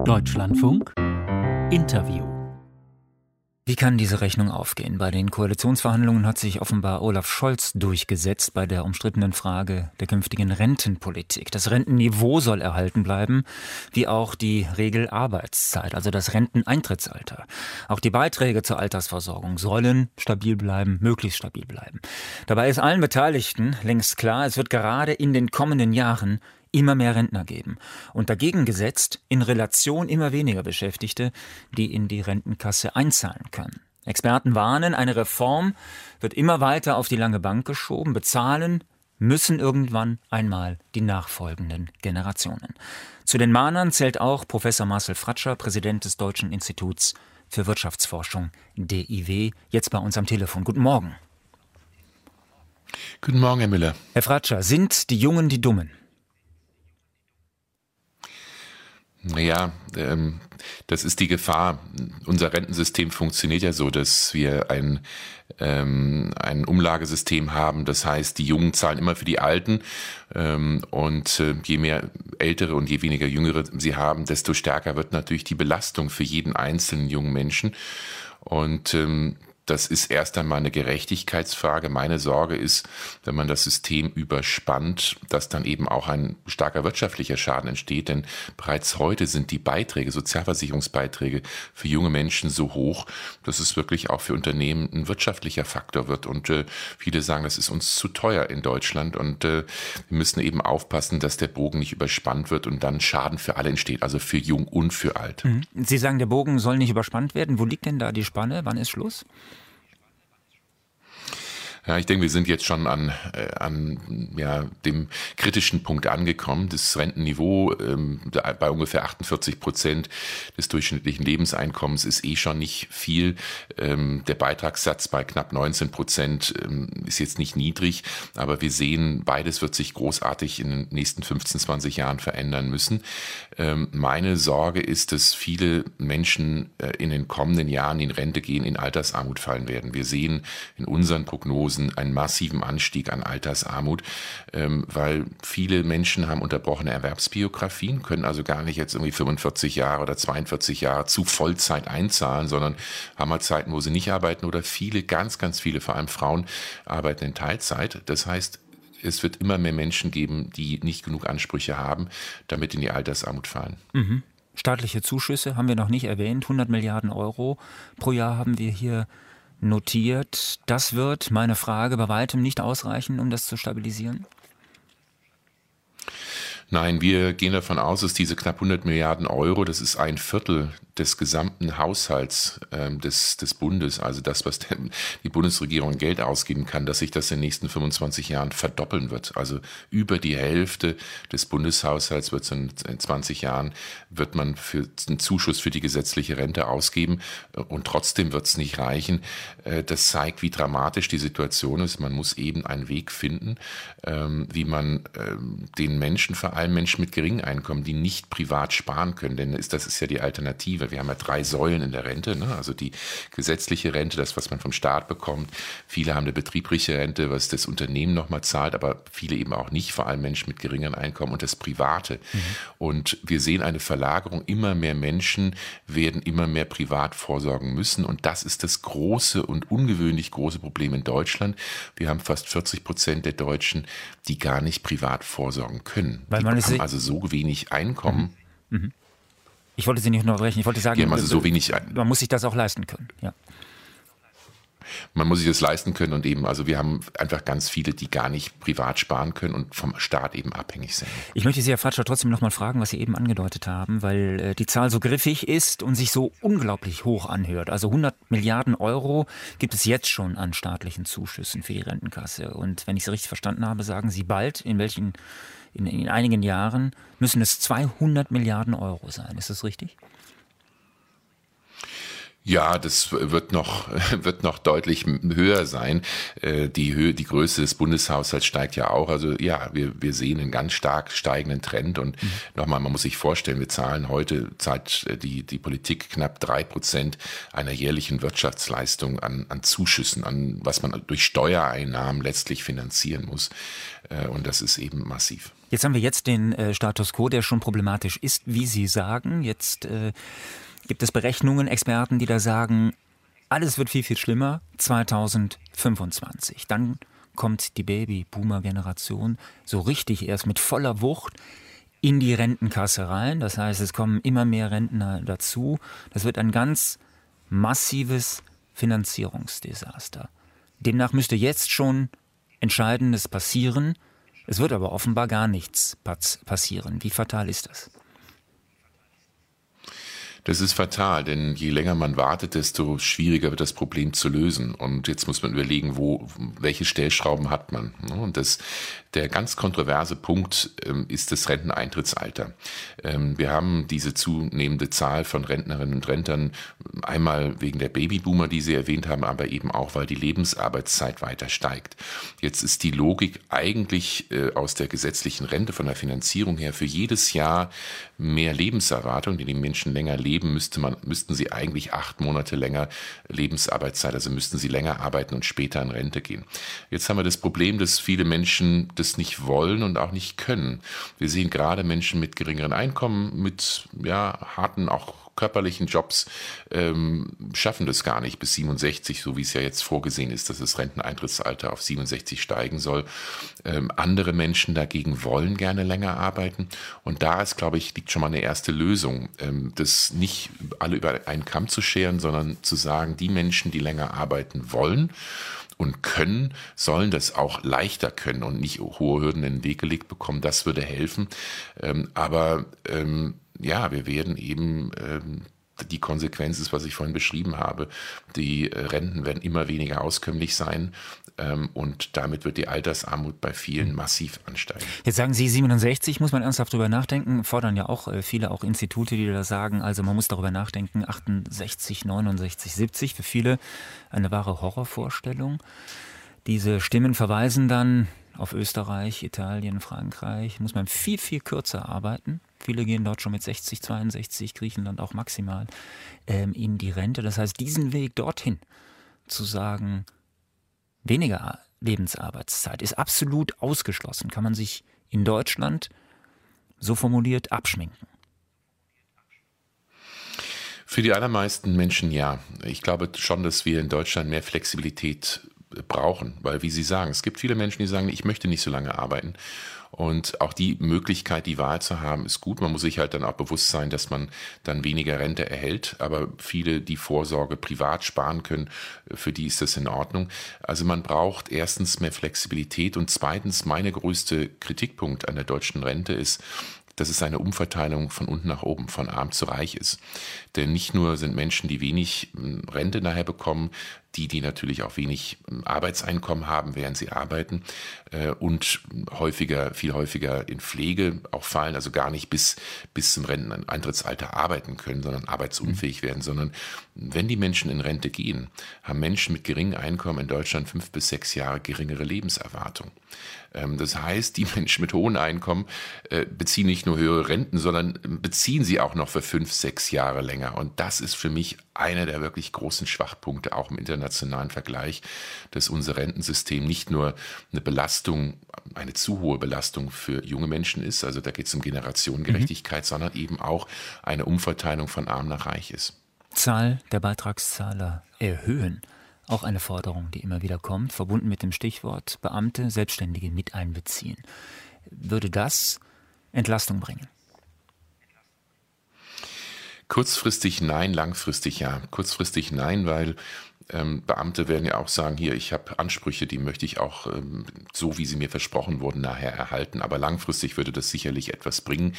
Deutschlandfunk Interview wie kann diese Rechnung aufgehen? Bei den Koalitionsverhandlungen hat sich offenbar Olaf Scholz durchgesetzt bei der umstrittenen Frage der künftigen Rentenpolitik. Das Rentenniveau soll erhalten bleiben, wie auch die Regel Arbeitszeit, also das Renteneintrittsalter. Auch die Beiträge zur Altersversorgung sollen stabil bleiben, möglichst stabil bleiben. Dabei ist allen Beteiligten längst klar, es wird gerade in den kommenden Jahren immer mehr Rentner geben. Und dagegen gesetzt in Relation immer weniger Beschäftigte, die in die Rentenkasse einzahlen können. Experten warnen, eine Reform wird immer weiter auf die lange Bank geschoben. Bezahlen müssen irgendwann einmal die nachfolgenden Generationen. Zu den Mahnern zählt auch Professor Marcel Fratscher, Präsident des Deutschen Instituts für Wirtschaftsforschung DIW, jetzt bei uns am Telefon. Guten Morgen. Guten Morgen, Herr Müller. Herr Fratscher, sind die Jungen die Dummen? Naja, ähm, das ist die Gefahr. Unser Rentensystem funktioniert ja so, dass wir ein, ähm, ein Umlagesystem haben. Das heißt, die Jungen zahlen immer für die Alten. Ähm, und äh, je mehr Ältere und je weniger Jüngere sie haben, desto stärker wird natürlich die Belastung für jeden einzelnen jungen Menschen. Und ähm, das ist erst einmal eine Gerechtigkeitsfrage. Meine Sorge ist, wenn man das System überspannt, dass dann eben auch ein starker wirtschaftlicher Schaden entsteht. Denn bereits heute sind die Beiträge, Sozialversicherungsbeiträge für junge Menschen so hoch, dass es wirklich auch für Unternehmen ein wirtschaftlicher Faktor wird. Und äh, viele sagen, das ist uns zu teuer in Deutschland. Und äh, wir müssen eben aufpassen, dass der Bogen nicht überspannt wird und dann Schaden für alle entsteht, also für jung und für alt. Mhm. Sie sagen, der Bogen soll nicht überspannt werden. Wo liegt denn da die Spanne? Wann ist Schluss? Ja, ich denke, wir sind jetzt schon an, äh, an ja, dem kritischen Punkt angekommen. Das Rentenniveau ähm, bei ungefähr 48 Prozent des durchschnittlichen Lebenseinkommens ist eh schon nicht viel. Ähm, der Beitragssatz bei knapp 19 Prozent ähm, ist jetzt nicht niedrig, aber wir sehen, beides wird sich großartig in den nächsten 15, 20 Jahren verändern müssen. Ähm, meine Sorge ist, dass viele Menschen äh, in den kommenden Jahren in Rente gehen, in Altersarmut fallen werden. Wir sehen in unseren Prognosen, Prognosen einen massiven Anstieg an Altersarmut, ähm, weil viele Menschen haben unterbrochene Erwerbsbiografien, können also gar nicht jetzt irgendwie 45 Jahre oder 42 Jahre zu Vollzeit einzahlen, sondern haben halt Zeiten, wo sie nicht arbeiten oder viele, ganz, ganz viele, vor allem Frauen, arbeiten in Teilzeit. Das heißt, es wird immer mehr Menschen geben, die nicht genug Ansprüche haben, damit in die Altersarmut fallen. Mhm. Staatliche Zuschüsse haben wir noch nicht erwähnt. 100 Milliarden Euro pro Jahr haben wir hier notiert. Das wird, meine Frage, bei weitem nicht ausreichen, um das zu stabilisieren? Nein, wir gehen davon aus, dass diese knapp 100 Milliarden Euro, das ist ein Viertel des gesamten Haushalts ähm, des, des Bundes, also das, was der, die Bundesregierung Geld ausgeben kann, dass sich das in den nächsten 25 Jahren verdoppeln wird. Also über die Hälfte des Bundeshaushalts wird in, in 20 Jahren wird man für einen Zuschuss für die gesetzliche Rente ausgeben und trotzdem wird es nicht reichen. Äh, das zeigt, wie dramatisch die Situation ist. Man muss eben einen Weg finden, ähm, wie man ähm, den Menschen, vor allem Menschen mit geringem Einkommen, die nicht privat sparen können, denn das ist ja die Alternative weil wir haben ja drei Säulen in der Rente, ne? also die gesetzliche Rente, das, was man vom Staat bekommt. Viele haben eine betriebliche Rente, was das Unternehmen nochmal zahlt, aber viele eben auch nicht, vor allem Menschen mit geringem Einkommen und das Private. Mhm. Und wir sehen eine Verlagerung, immer mehr Menschen werden immer mehr privat vorsorgen müssen und das ist das große und ungewöhnlich große Problem in Deutschland. Wir haben fast 40 Prozent der Deutschen, die gar nicht privat vorsorgen können. Weil man die haben also so wenig Einkommen. Mhm. Mhm. Ich wollte Sie nicht unterbrechen. Ich wollte sagen, ja, also so wenig, man muss sich das auch leisten können. Ja. Man muss sich das leisten können und eben, also wir haben einfach ganz viele, die gar nicht privat sparen können und vom Staat eben abhängig sind. Ich möchte Sie, Herr Fratscher, trotzdem noch mal fragen, was Sie eben angedeutet haben, weil äh, die Zahl so griffig ist und sich so unglaublich hoch anhört. Also 100 Milliarden Euro gibt es jetzt schon an staatlichen Zuschüssen für die Rentenkasse. Und wenn ich Sie richtig verstanden habe, sagen Sie bald, in welchen in, in einigen Jahren müssen es 200 Milliarden Euro sein. Ist das richtig? Ja, das wird noch, wird noch deutlich höher sein. Äh, die Höhe, die Größe des Bundeshaushalts steigt ja auch. Also ja, wir, wir sehen einen ganz stark steigenden Trend. Und mhm. nochmal, man muss sich vorstellen, wir zahlen heute, zahlt äh, die, die Politik knapp drei Prozent einer jährlichen Wirtschaftsleistung an, an Zuschüssen, an was man durch Steuereinnahmen letztlich finanzieren muss. Äh, und das ist eben massiv. Jetzt haben wir jetzt den äh, Status quo, der schon problematisch ist, wie Sie sagen. Jetzt äh, gibt es Berechnungen, Experten, die da sagen, alles wird viel, viel schlimmer 2025. Dann kommt die Baby-Boomer-Generation so richtig erst mit voller Wucht in die Rentenkasse rein. Das heißt, es kommen immer mehr Rentner dazu. Das wird ein ganz massives Finanzierungsdesaster. Demnach müsste jetzt schon Entscheidendes passieren. Es wird aber offenbar gar nichts passieren. Wie fatal ist das? Das ist fatal, denn je länger man wartet, desto schwieriger wird das Problem zu lösen. Und jetzt muss man überlegen, wo, welche Stellschrauben hat man. Und das, der ganz kontroverse Punkt ähm, ist das Renteneintrittsalter. Ähm, wir haben diese zunehmende Zahl von Rentnerinnen und Rentnern, einmal wegen der Babyboomer, die Sie erwähnt haben, aber eben auch, weil die Lebensarbeitszeit weiter steigt. Jetzt ist die Logik eigentlich äh, aus der gesetzlichen Rente von der Finanzierung her für jedes Jahr mehr Lebenserwartung, die die Menschen länger leben, leben, müsste man, müssten sie eigentlich acht Monate länger Lebensarbeitszeit, also müssten sie länger arbeiten und später in Rente gehen. Jetzt haben wir das Problem, dass viele Menschen das nicht wollen und auch nicht können. Wir sehen gerade Menschen mit geringeren Einkommen, mit ja, harten, auch körperlichen Jobs ähm, schaffen das gar nicht bis 67, so wie es ja jetzt vorgesehen ist, dass das Renteneintrittsalter auf 67 steigen soll. Ähm, andere Menschen dagegen wollen gerne länger arbeiten. Und da ist, glaube ich, liegt schon mal eine erste Lösung, ähm, das nicht alle über einen Kamm zu scheren, sondern zu sagen, die Menschen, die länger arbeiten wollen, und können, sollen das auch leichter können und nicht hohe Hürden in den Weg gelegt bekommen. Das würde helfen. Ähm, aber ähm, ja, wir werden eben ähm, die Konsequenz ist, was ich vorhin beschrieben habe. Die äh, Renten werden immer weniger auskömmlich sein ähm, und damit wird die Altersarmut bei vielen hm. massiv ansteigen. Jetzt sagen Sie 67, muss man ernsthaft drüber nachdenken, fordern ja auch äh, viele auch Institute, die da sagen, also man muss darüber nachdenken, 68, 69, 70, für viele eine wahre Horrorvorstellung. Diese Stimmen verweisen dann auf Österreich, Italien, Frankreich, muss man viel, viel kürzer arbeiten Viele gehen dort schon mit 60, 62, Griechenland auch maximal ähm, in die Rente. Das heißt, diesen Weg dorthin zu sagen, weniger Lebensarbeitszeit ist absolut ausgeschlossen, kann man sich in Deutschland so formuliert abschminken. Für die allermeisten Menschen ja. Ich glaube schon, dass wir in Deutschland mehr Flexibilität brauchen, weil wie Sie sagen, es gibt viele Menschen, die sagen, ich möchte nicht so lange arbeiten und auch die Möglichkeit, die Wahl zu haben, ist gut. Man muss sich halt dann auch bewusst sein, dass man dann weniger Rente erhält. Aber viele, die Vorsorge privat sparen können, für die ist das in Ordnung. Also man braucht erstens mehr Flexibilität und zweitens, meine größte Kritikpunkt an der deutschen Rente ist, dass es eine Umverteilung von unten nach oben, von arm zu reich ist. Denn nicht nur sind Menschen, die wenig hm, Rente nachher bekommen, die, die natürlich auch wenig hm, Arbeitseinkommen haben, während sie arbeiten äh, und häufiger, viel häufiger in Pflege auch fallen, also gar nicht bis, bis zum Renteneintrittsalter arbeiten können, sondern arbeitsunfähig mhm. werden, sondern wenn die Menschen in Rente gehen, haben Menschen mit geringem Einkommen in Deutschland fünf bis sechs Jahre geringere Lebenserwartung. Ähm, das heißt, die Menschen mit hohen Einkommen äh, beziehen nicht nur höhere Renten, sondern beziehen sie auch noch für fünf, sechs Jahre länger. Und das ist für mich einer der wirklich großen Schwachpunkte, auch im internationalen Vergleich, dass unser Rentensystem nicht nur eine Belastung, eine zu hohe Belastung für junge Menschen ist, also da geht es um Generationengerechtigkeit, mhm. sondern eben auch eine Umverteilung von arm nach reich ist. Zahl der Beitragszahler erhöhen. Auch eine Forderung, die immer wieder kommt, verbunden mit dem Stichwort Beamte, Selbstständige mit einbeziehen. Würde das Entlastung bringen? Kurzfristig nein, langfristig ja. Kurzfristig nein, weil ähm, Beamte werden ja auch sagen, hier, ich habe Ansprüche, die möchte ich auch ähm, so, wie sie mir versprochen wurden, nachher erhalten. Aber langfristig würde das sicherlich etwas bringen.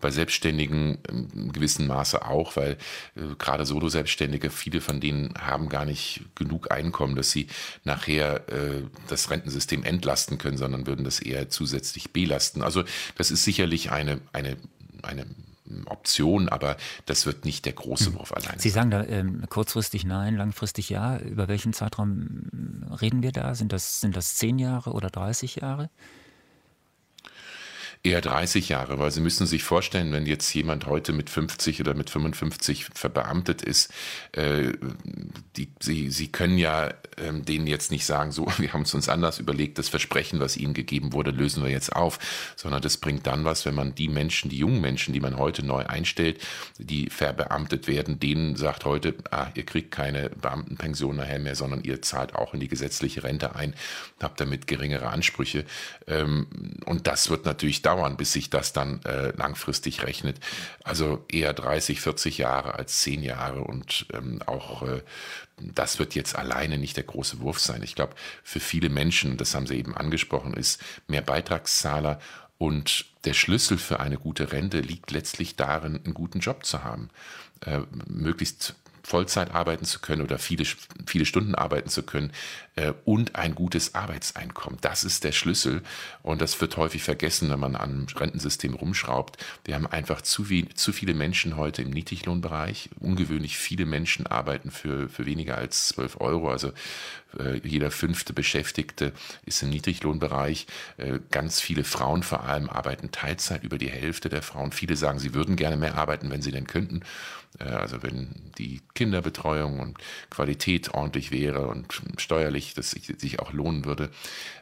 Bei Selbstständigen in gewissem Maße auch, weil äh, gerade Solo-Selbstständige, viele von denen haben gar nicht genug Einkommen, dass sie nachher äh, das Rentensystem entlasten können, sondern würden das eher zusätzlich belasten. Also das ist sicherlich eine, eine, eine Option, aber das wird nicht der große hm. Wurf allein. Sie sagen da ähm, kurzfristig nein, langfristig ja. Über welchen Zeitraum reden wir da? Sind das, sind das zehn Jahre oder 30 Jahre? Eher 30 Jahre, weil Sie müssen sich vorstellen, wenn jetzt jemand heute mit 50 oder mit 55 verbeamtet ist, äh, die, Sie, Sie können ja ähm, denen jetzt nicht sagen, so, wir haben es uns anders überlegt, das Versprechen, was Ihnen gegeben wurde, lösen wir jetzt auf, sondern das bringt dann was, wenn man die Menschen, die jungen Menschen, die man heute neu einstellt, die verbeamtet werden, denen sagt heute, ah, ihr kriegt keine Beamtenpension nachher mehr, sondern ihr zahlt auch in die gesetzliche Rente ein, habt damit geringere Ansprüche. Ähm, und das wird natürlich dauern, bis sich das dann äh, langfristig rechnet. Also eher 30, 40 Jahre als 10 Jahre und ähm, auch äh, das wird jetzt alleine nicht der große Wurf sein. Ich glaube, für viele Menschen, das haben Sie eben angesprochen, ist mehr Beitragszahler und der Schlüssel für eine gute Rente liegt letztlich darin, einen guten Job zu haben. Äh, möglichst Vollzeit arbeiten zu können oder viele, viele Stunden arbeiten zu können äh, und ein gutes Arbeitseinkommen. Das ist der Schlüssel und das wird häufig vergessen, wenn man am Rentensystem rumschraubt. Wir haben einfach zu, wie, zu viele Menschen heute im Niedriglohnbereich. Ungewöhnlich viele Menschen arbeiten für, für weniger als 12 Euro. Also äh, jeder fünfte Beschäftigte ist im Niedriglohnbereich. Äh, ganz viele Frauen vor allem arbeiten Teilzeit, über die Hälfte der Frauen. Viele sagen, sie würden gerne mehr arbeiten, wenn sie denn könnten. Äh, also wenn die Kinderbetreuung und Qualität ordentlich wäre und steuerlich das sich auch lohnen würde.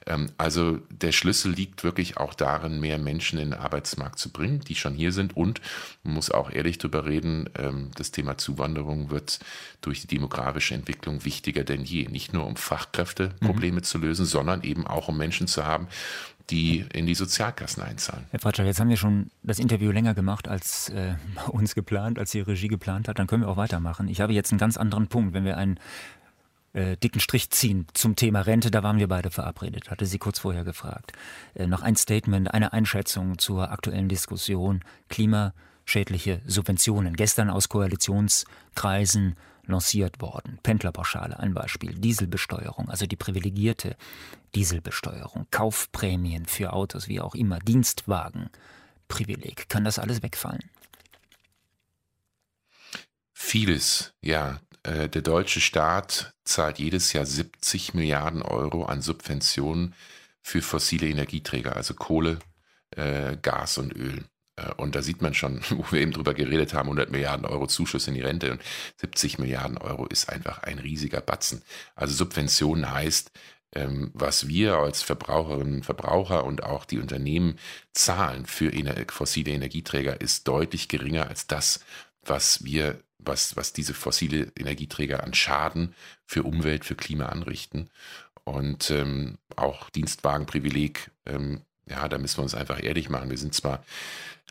Ähm, also der Schlüssel liegt wirklich auch darin, mehr Menschen in den Arbeitsmarkt zu bringen, die schon hier sind. Und man muss auch ehrlich darüber reden, ähm, das Thema Zuwanderung wird durch die demografische Entwicklung wichtiger denn je. Nicht nur um Fachkräfteprobleme mhm. zu lösen, sondern eben auch um Menschen zu haben, die in die Sozialkassen einzahlen. Herr Fratscher, jetzt haben wir schon das Interview länger gemacht als äh, uns geplant, als die Regie geplant hat. Dann können wir auch weitermachen. Ich habe jetzt einen ganz anderen Punkt. Wenn wir einen äh, dicken Strich ziehen zum Thema Rente, da waren wir beide verabredet, hatte sie kurz vorher gefragt. Äh, noch ein Statement, eine Einschätzung zur aktuellen Diskussion klimaschädliche Subventionen. Gestern aus Koalitionskreisen lanciert worden. Pendlerpauschale ein Beispiel, Dieselbesteuerung, also die privilegierte Dieselbesteuerung, Kaufprämien für Autos, wie auch immer, Dienstwagenprivileg. Kann das alles wegfallen? Vieles, ja. Äh, der deutsche Staat zahlt jedes Jahr 70 Milliarden Euro an Subventionen für fossile Energieträger, also Kohle, äh, Gas und Öl. Äh, und da sieht man schon, wo wir eben drüber geredet haben, 100 Milliarden Euro Zuschuss in die Rente und 70 Milliarden Euro ist einfach ein riesiger Batzen. Also Subventionen heißt, ähm, was wir als Verbraucherinnen und Verbraucher und auch die Unternehmen zahlen für fossile Energieträger, ist deutlich geringer als das, was wir, was, was diese fossile Energieträger an Schaden für Umwelt, für Klima anrichten. Und ähm, auch Dienstwagenprivileg ähm, ja, da müssen wir uns einfach ehrlich machen. Wir sind zwar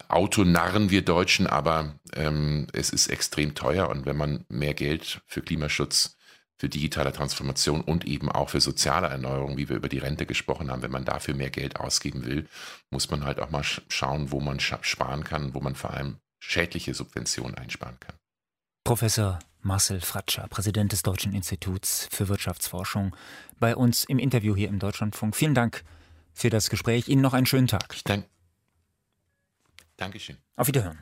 Autonarren, wir Deutschen, aber ähm, es ist extrem teuer und wenn man mehr Geld für Klimaschutz, für digitale Transformation und eben auch für soziale Erneuerung, wie wir über die Rente gesprochen haben, wenn man dafür mehr Geld ausgeben will, muss man halt auch mal schauen, wo man sparen kann, wo man vor allem schädliche Subventionen einsparen kann. Professor Marcel Fratscher, Präsident des Deutschen Instituts für Wirtschaftsforschung, bei uns im Interview hier im Deutschlandfunk. Vielen Dank für das Gespräch. Ihnen noch einen schönen Tag. Ich danke. Dankeschön. Auf Wiederhören.